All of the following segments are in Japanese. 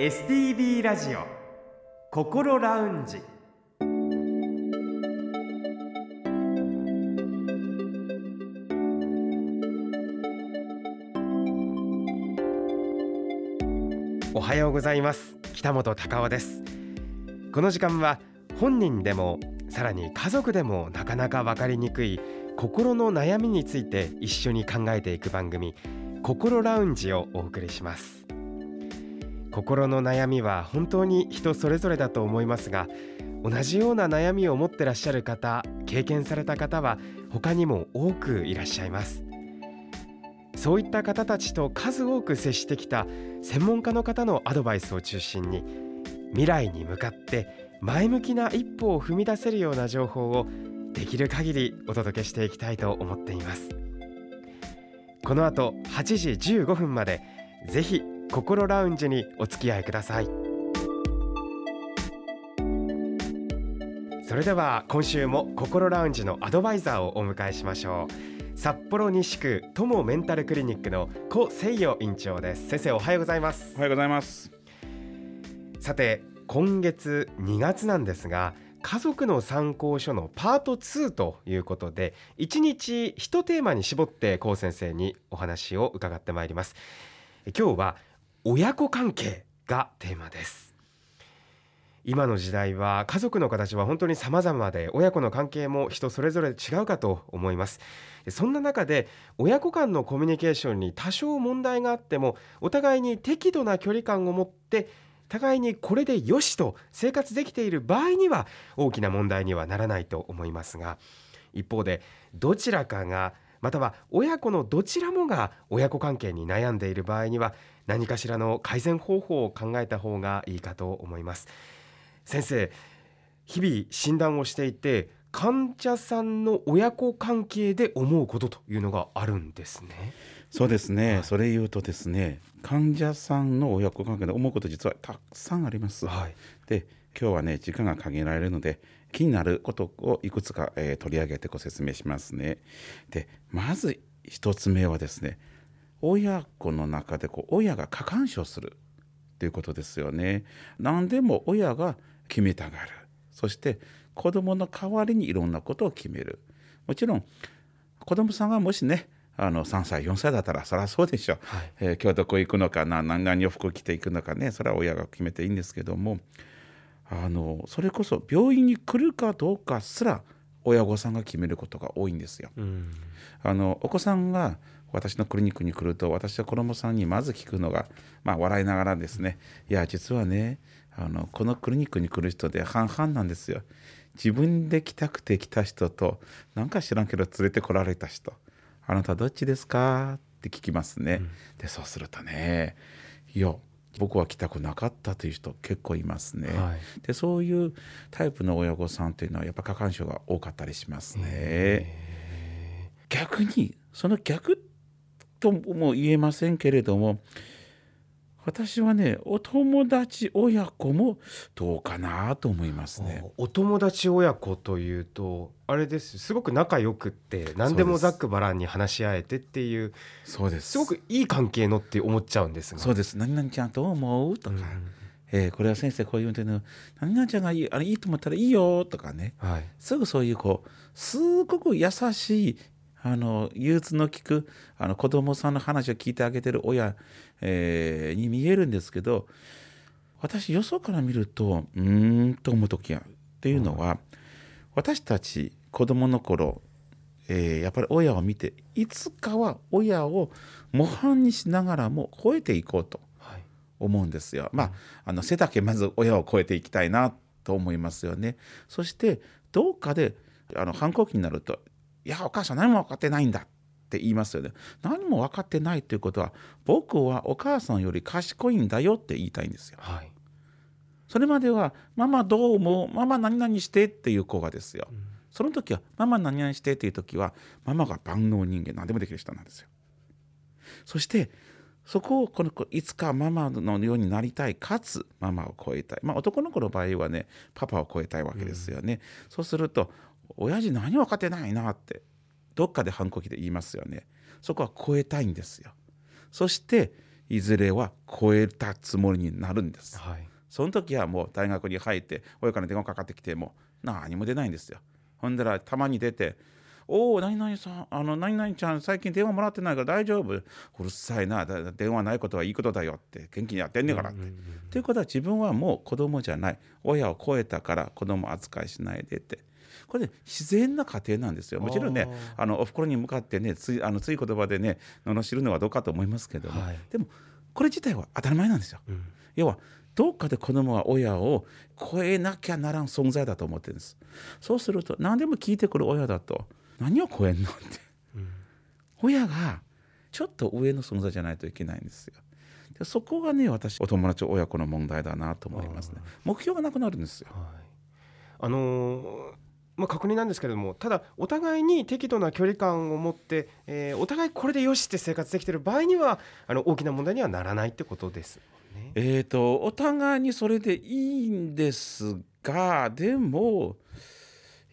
STB ラジオ心ラウンジ。おはようございます。北本孝夫です。この時間は本人でもさらに家族でもなかなか分かりにくい心の悩みについて一緒に考えていく番組心ラウンジをお送りします。心の悩みは本当に人それぞれだと思いますが同じような悩みを持ってらっしゃる方経験された方は他にも多くいらっしゃいます。そういった方たちと数多く接してきた専門家の方のアドバイスを中心に未来に向かって前向きな一歩を踏み出せるような情報をできる限りお届けしていきたいと思っています。この後8時15分までぜひ心ラウンジにお付き合いください。それでは今週も心ラウンジのアドバイザーをお迎えしましょう。札幌西区友メンタルクリニックの小誠代院長です。先生おはようございます。おはようございます。さて今月2月なんですが家族の参考書のパート2ということで1日1テーマに絞って高先生にお話を伺ってまいります。今日は親子関係がテーマです。今の時代は家族の形は本当に様々で親子の関係も人それぞれ違うかと思います。そんな中で親子間のコミュニケーションに多少問題があってもお互いに適度な距離感を持って互いにこれでよしと生活できている場合には大きな問題にはならないと思いますが一方でどちらかがまたは親子のどちらもが親子関係に悩んでいる場合には何かしらの改善方法を考えた方がいいかと思います。先生日々診断をしていて患者さんの親子関係で思うことというのがあるんですね。そうですね、はい、それ言うとですね患者さんの親子関係で思うこと実はたくさんあります、はい、で今日はね時間が限られるので気になることをいくつか、えー、取り上げてご説明しますね。でまず一つ目はですね親子の中でこう親が過干渉するということですよね。何でも親が決めたがる。そして子供の代わりにいろんなことを決める。もちろん子供さんがもしねあの3歳4歳だったらそりゃそうでしょ、はい、えー、今日どこ行くのかな何々洋服着ていくのかねそれは親が決めていいんですけども。あのそれこそ病院に来るかどうかすら親御さんが決めることが多いんですよ。あのお子さんが私のクリニックに来ると私は子供さんにまず聞くのが、まあ、笑いながらですね。いや実はねあのこのクリニックに来る人で半々なんですよ。自分で来たくて来た人となんか知らんけど連れてこられた人あなたどっちですか？って聞きますね。うん、でそうするとねいや僕は来たくなかったという人結構いますね。はい、でそういうタイプの親御さんというのはやっぱ過干渉が多かったりしますね。逆にその逆とも言えませんけれども私はねお友達親子もどうかなと思いますね。お友達親子というとあれですすごく仲良くって何でもざっくばらんに話し合えてっていうそうです。すごくいい関係のって思っちゃうんですが。そうです。何々ちゃんと思うとか、うん、えー、これは先生こういうての何々ちゃんがいいあれいいと思ったらいいよとかね、はい、すぐそういうこうすごく優しいあの憂鬱の聞くあの子供さんの話を聞いてあげてる親、えー、に見えるんですけど私よそから見るとうーんと思う時がっていうのは、うん、私たち子供の頃、えー、やっぱり親を見ていつかは親を模範にしながらも超えていこうと思うんですよ。はい、まああの背だけまず親を超えていきたいなと思いますよね。そしてどうかであの反抗期になるといやお母さん何も分かってないんだって言いますよね。何も分かってないということは僕はお母さんより賢いんだよって言いたいんですよ、はい、それまではママどう思う？ママ何々してっていう子がですよ、うん、その時はママ何々してっていう時はママが万能人間何でもできる人なんですよ。そしてそこをこの子いつかママのようになりたいかつママを超えたい。まあ男の子の場合はねパパを超えたいわけですよね、うん、そうすると親父何分かってないなってどっかで反抗期で言いますよねそこは超えたいんですよそしていずれは超えたつもりになるんです、はい、その時はもう大学に入って親から電話かかってきても何も出ないんですよほんだらたまに出ておお、何々さん、あの、何々ちゃん、最近電話もらってないから大丈夫？うるさいな、電話ないことはいいことだよって、元気にやってんねんからって。ということは自分はもう子供じゃない。親を超えたから子供扱いしないでって。これ、ね、自然な過程なんですよ。もちろんね、あのおふくろに向かってね、ついあのつい言葉でね、罵るのはどうかと思いますけども、はい、でも、これ自体は当たり前なんですよ。うん、要は、どっかで子供は親を超えなきゃならん存在だと思ってるんです。そうすると、何でも聞いてくる親だと、何を超えんのって、うん、親がちょっと上の存在じゃないといけないんですよ。でそこがね私お友達親子の問題だなと思いますね。目標がなくなるんですよ。はい、あのーまあ、確認なんですけれどもただお互いに適度な距離感を持って、えー、お互いこれでよしって生活できてる場合にはあの大きな問題にはならないってことです、ね、えーとお互いにそれでいいんですがでも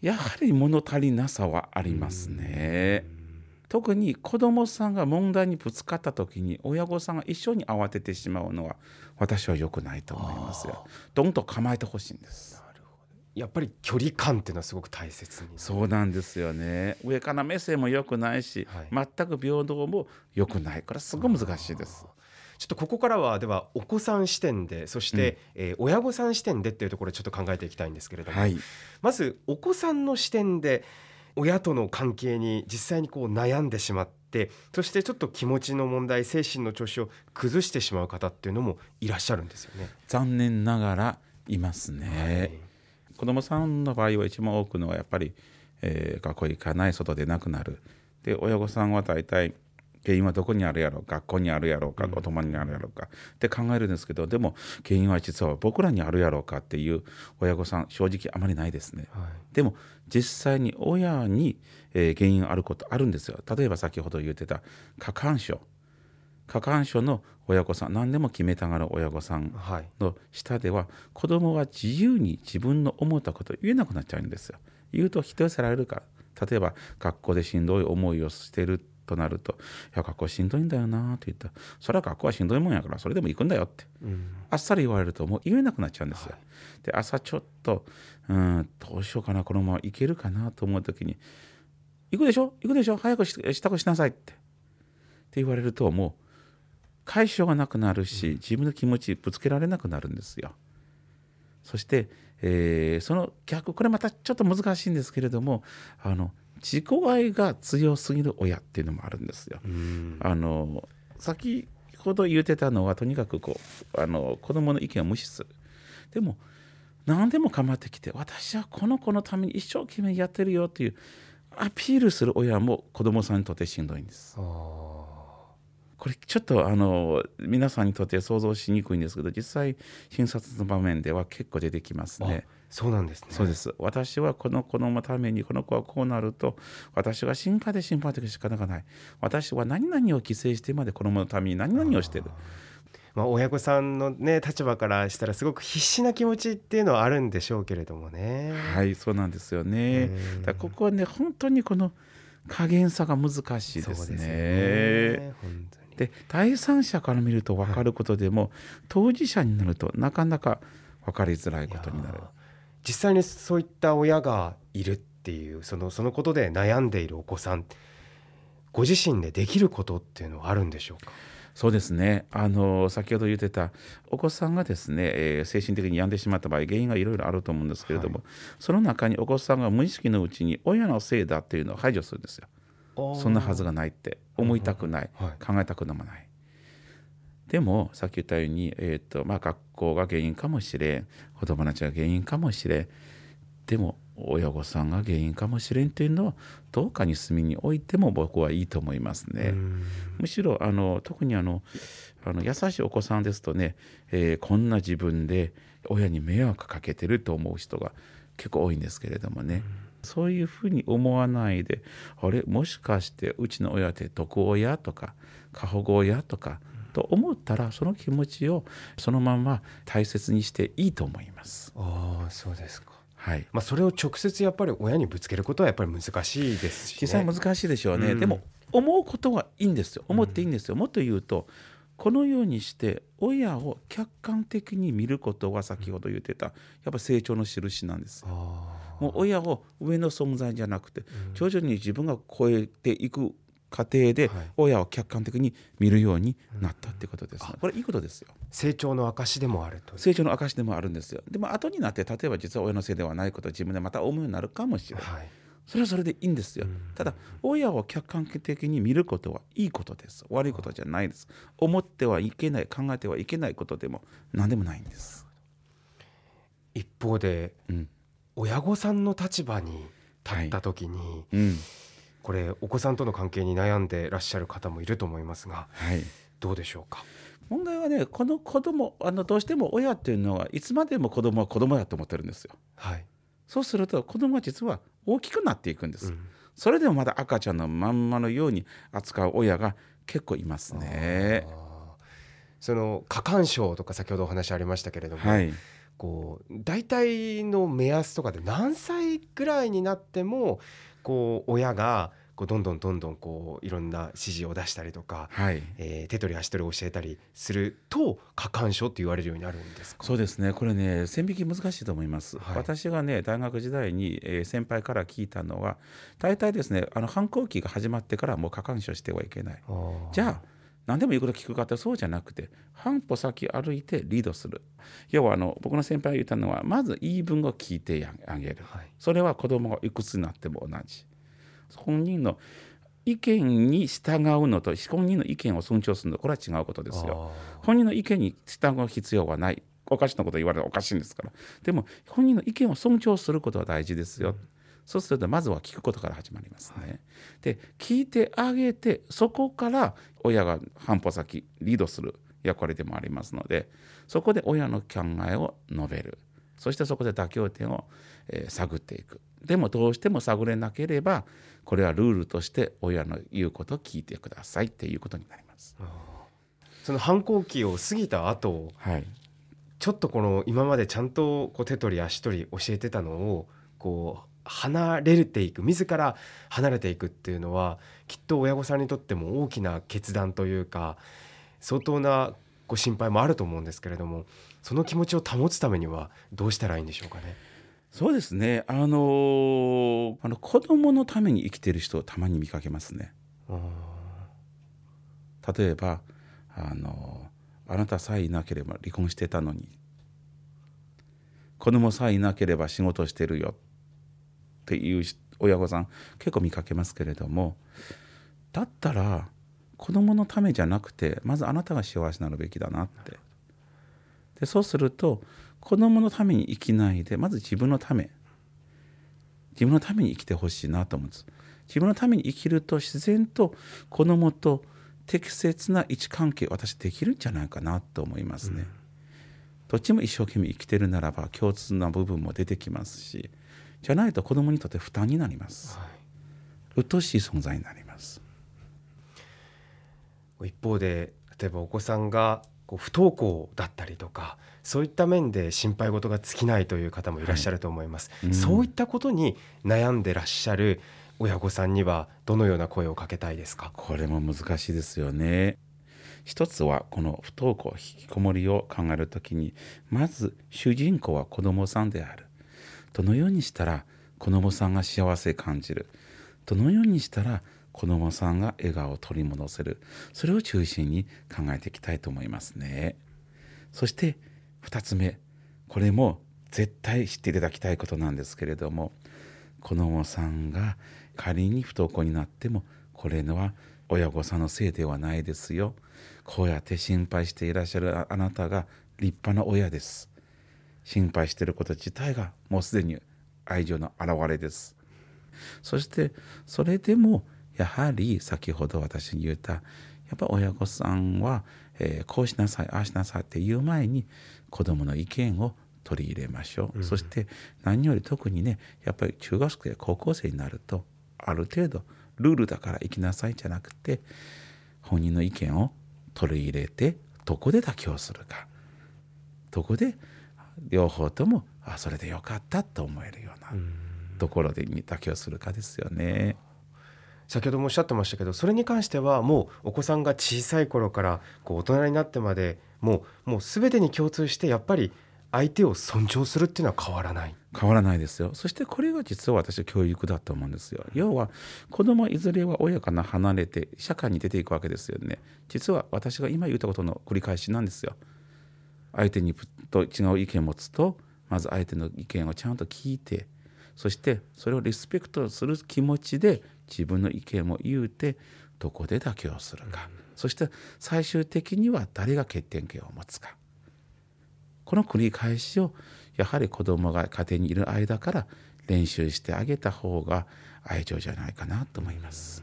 やはり物足りなさはありますね。特に子どもさんが問題にぶつかった時に親御さんが一緒に慌ててしまうのは私は良くないと思いますよ。どんと構えてほしいんです。やっぱり距離感っていうのはすごく大切にそうなんですよね。上から目線も良くないし、はい、全く平等も良くない。これすごい難しいです。ちょっとここからはではお子さん視点でそして、うん、えー、親御さん視点でっていうところちょっと考えていきたいんですけれども、はい、まずお子さんの視点で親との関係に実際にこう悩んでしまってそしてちょっと気持ちの問題精神の調子を崩してしまう方っていうのもいらっしゃるんですよね。残念ながらいますね、はい、子供さんの場合は一番多くのはやっぱり、えー、学校行かない外で亡くなる。で親御さんは大体原因はどこにあるやろう学校にあるやろうかお友にあるやろうかって考えるんですけどでも原因は実は僕らにあるやろうかっていう親御さん正直あまりないですね、はい、でも実際に親に、えー、原因あることあるんですよ。例えば先ほど言ってた過干渉。過干渉の親御さん何でも決めたがる親御さんの下では、はい、子供は自由に自分の思ったことを言えなくなっちゃうんですよ。言うと否定されるから。例えば学校でしんどい思いをしてるとなると「いや学校しんどいんだよな」って言ったら「それは学校はしんどいもんやからそれでも行くんだよ」って、うん、あっさり言われるともう言えなくなっちゃうんですよ。はい、で朝ちょっとうんどうしようかなこのまま行けるかなと思う時に「行くでしょ？行くでしょ？早く支度しなさい」って。って言われるともう解消がなくなるし自分の気持ちぶつけられなくなるんですよ。そして、えー、その逆これまたちょっと難しいんですけれどもあの自己愛が強すぎる親っていうのもあるんですよ。あの先ほど言ってたのはとにかくこうあの子供の意見を無視する。でも何でも構ってきて私はこの子のために一生懸命やってるよっていうアピールする親も子供さんにとってしんどいんです。これちょっとあの皆さんにとって想像しにくいんですけど実際診察の場面では結構出てきますね。そうなんですね。そうです。私はこの子のためにこの子はこうなると私は心配で心配で仕方がない。私は何々を犠牲してまで子供のために何々をしてる。まあ、親御さんの、ね、立場からしたらすごく必死な気持ちっていうのはあるんでしょうけれどもね。はいそうなんですよね。だここはね本当にこの加減さが難しいですね。で、ね、第三者から見ると分かることでも、はい、当事者になるとなかなか分かりづらいことになる。実際にそういった親がいるっていうそのそのことで悩んでいるお子さんご自身でできることっていうのはあるんでしょうか？そうですねあの先ほど言ってたお子さんがですね、えー、精神的に病んでしまった場合原因がいろいろあると思うんですけれども、はい、その中にお子さんが無意識のうちに親のせいだっていうのを排除するんですよ。そんなはずがないって思いたくない、はい、考えたくもない。でもさっき言ったように、えーとまあ、学校が原因かもしれん子供たちが原因かもしれんでも親御さんが原因かもしれんというのはどうかに隅に置いても僕はいいと思いますね。むしろあの特にあのあの優しいお子さんですとね、えー、こんな自分で親に迷惑かけてると思う人が結構多いんですけれどもね。そういうふうに思わないであれもしかしてうちの親って毒親とか過保護親とかと思ったらその気持ちをそのまま大切にしていいと思います。ああそうですか。はい。まあ、それを直接やっぱり親にぶつけることはやっぱり難しいですし、ね、実際難しいでしょうね、うん、でも思うことはいいんですよ。思っていいんですよ、うん、もっと言うとこのようにして親を客観的に見ることは先ほど言ってたやっぱ成長の印なんですもう親を上の存在じゃなくて徐々に自分が超えていく過程で親を客観的に見るようになったってことです、ね、これいいことですよ。成長の証でもあると。成長の証でもあるんですよ。でも後になって例えば実は親のせいではないことを自分でまた思うようになるかもしれない、はい。それはそれでいいんですよ。ただ、親を客観的に見ることはいいことです。悪いことじゃないです。思ってはいけない、考えてはいけないことでも何でもないんです。一方で、うん、親御さんの立場に立った時に、はい。うん、これお子さんとの関係に悩んでらっしゃる方もいると思いますが、はい、どうでしょうか？問題はねこの子供あのどうしても親っていうのはいつまでも子供は子供だと思ってるんですよ。はい、そうすると子供は実は大きくなっていくんです、うん、それでもまだ赤ちゃんのまんまのように扱う親が結構いますね。その過干渉とか先ほどお話ありましたけれども、はい、こう大体の目安とかで何歳ぐらいになってもこう親がこうどんどんどんどんこういろんな指示を出したりとか、はい、えー、手取り足取り教えたりすると過干渉って言われるようになるんですか？そうですね。これね線引き難しいと思います、はい、私がね大学時代に、えー、先輩から聞いたのは大体ですねあの反抗期が始まってからもう過干渉してはいけない。じゃあ何でも言うこと聞くかってそうじゃなくて半歩先歩いてリードする。要はあの僕の先輩が言ったのはまず言い分を聞いてあげる、はい、それは子供がいくつになっても同じ。本人の意見に従うのと本人の意見を尊重するのこれは違うことですよ。本人の意見に従う必要はない。おかしなこと言われたらおかしいんですから。でも本人の意見を尊重することは大事ですよ。うん、そうするとまずは聞くことから始まりますね。はい、で聞いてあげてそこから親が半歩先リードする役割でもありますのでそこで親の考えを述べるそしてそこで妥協点を、えー、探っていくでもどうしても探れなければこれはルールとして親の言うことを聞いてくださいっていうことになります。その反抗期を過ぎた後、はい、ちょっとこの今までちゃんとこう手取り足取り教えてたのをこう離れていく自ら離れていくっていうのはきっと親御さんにとっても大きな決断というか相当なご心配もあると思うんですけれどもその気持ちを保つためにはどうしたらいいんでしょうかね？そうですねあのー、あの子供のために生きてる人をたまに見かけますね。例えばあのあなたさえいなければ離婚してたのに子供さえいなければ仕事してるよっていう親御さん結構見かけますけれどもだったら子供のためじゃなくてまずあなたが幸せになるべきだなって。でそうすると子供のために生きないでまず自分のため自分のために生きてほしいなと思うんです。自分のために生きると自然と子供と適切な位置関係私できるんじゃないかなと思いますね、うん、どっちも一生懸命生きてるならば共通な部分も出てきますしじゃないと子供にとって負担になります、はい、鬱陶しい存在になります。一方で例えばお子さんがこう不登校だったりとかそういった面で心配事が尽きないという方もいらっしゃると思います、はい。うん、そういったことに悩んでらっしゃる親御さんにはどのような声をかけたいですか？これも難しいですよね。一つはこの不登校引きこもりを考えるときにまず主人公は子どもさんであるどのようにしたら子どもさんが幸せ感じる？どのようにしたら子どもさんが笑顔を取り戻せる？それを中心に考えていきたいと思いますね。そして2つ目。これも絶対知っていただきたいことなんですけれども子どもさんが仮に不登校になってもこれのは親御さんのせいではないですよ。こうやって心配していらっしゃるあなたが立派な親です。心配していること自体がもうすでに愛情の表れです。そしてそれでもやはり先ほど私に言ったやっぱ親御さんは、えー、こうしなさいああしなさいって言う前に子どもの意見を取り入れましょう、うん、そして何より特にねやっぱり中学生や高校生になるとある程度ルールだから行きなさいじゃなくて本人の意見を取り入れてどこで妥協するか。どこで両方ともあそれでよかったと思えるようなところで妥協するかですよね。先ほどもおっしゃってましたけどそれに関してはもうお子さんが小さい頃からこう大人になってまでもうもう全てに共通してやっぱり相手を尊重するっていうのは変わらない。変わらないですよ。そしてこれが実は私教育だと思うんですよ。要は子供いずれは親から離れて社会に出ていくわけですよね。実は私が今言ったことの繰り返しなんですよ相手にと違う意見を持つとまず相手の意見をちゃんと聞いてそしてそれをリスペクトする気持ちで自分の意見も言うてどこで妥協するか、そして最終的には誰が決定権を持つか。この繰り返しをやはり子どもが家庭にいる間から練習してあげた方が愛情じゃないかなと思います。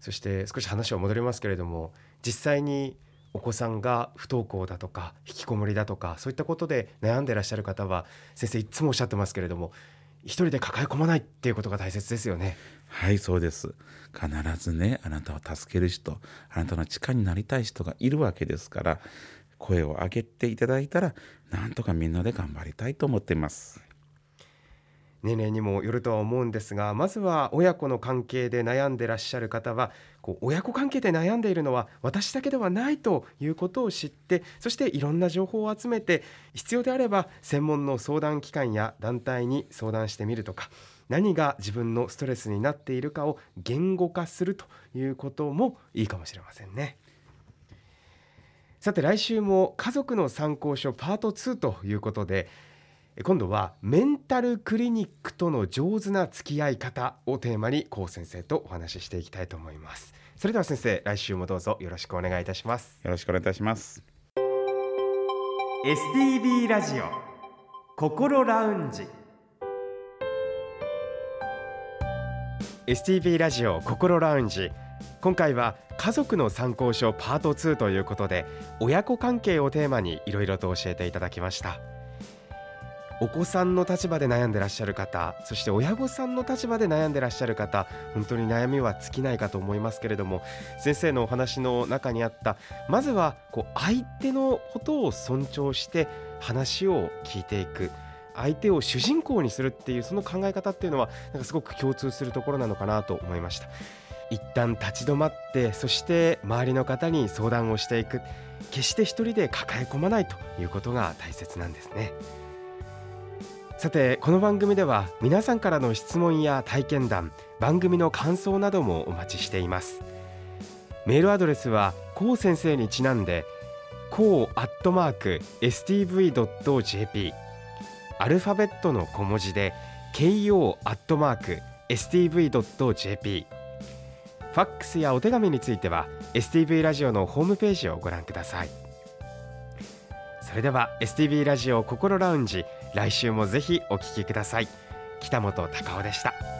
そして少し話は戻りますけれども実際にお子さんが不登校だとか引きこもりだとかそういったことで悩んでらっしゃる方は先生いつもおっしゃってますけれども一人で抱え込まないっていうことが大切ですよね。はいそうです。必ずねあなたを助ける人あなたの力になりたい人がいるわけですから声を上げていただいたらなんとかみんなで頑張りたいと思っています。年齢にもよるとは思うんですがまずは親子の関係で悩んでらっしゃる方はこう親子関係で悩んでいるのは私だけではないということを知ってそしていろんな情報を集めて必要であれば専門の相談機関や団体に相談してみるとか何が自分のストレスになっているかを言語化するということもいいかもしれませんね。さて来週も家族の参考書パート2ということで今度はメンタルクリニックとの上手な付き合い方をテーマに高先生とお話ししていきたいと思います。それでは先生来週もどうぞよろしくお願いいたします。よろしくお願いいたします。STB ラジオ心ラウンジ。STB ラジオ心ラウンジ。今回は家族の参考書パート2ということで親子関係をテーマにいろいろと教えていただきましたお子さんの立場で悩んでらっしゃる方そして親御さんの立場で悩んでらっしゃる方本当に悩みは尽きないかと思いますけれども先生のお話の中にあったまずはこう相手のことを尊重して話を聞いていく。相手を主人公にするっていうその考え方っていうのはなんかすごく共通するところなのかなと思いました。一旦立ち止まってそして周りの方に相談をしていく。決して一人で抱え込まないということが大切なんですね。さてこの番組では皆さんからの質問や体験談番組の感想などもお待ちしています。メールアドレスはこう先生にちなんでこうアットマーク stv.jp アルファベットの小文字で ko アットマーク stv.jp ファックスやお手紙については STV ラジオのホームページをご覧ください。それでは STV ラジオ心ラウンジ来週もぜひお聞きください。北本隆夫でした。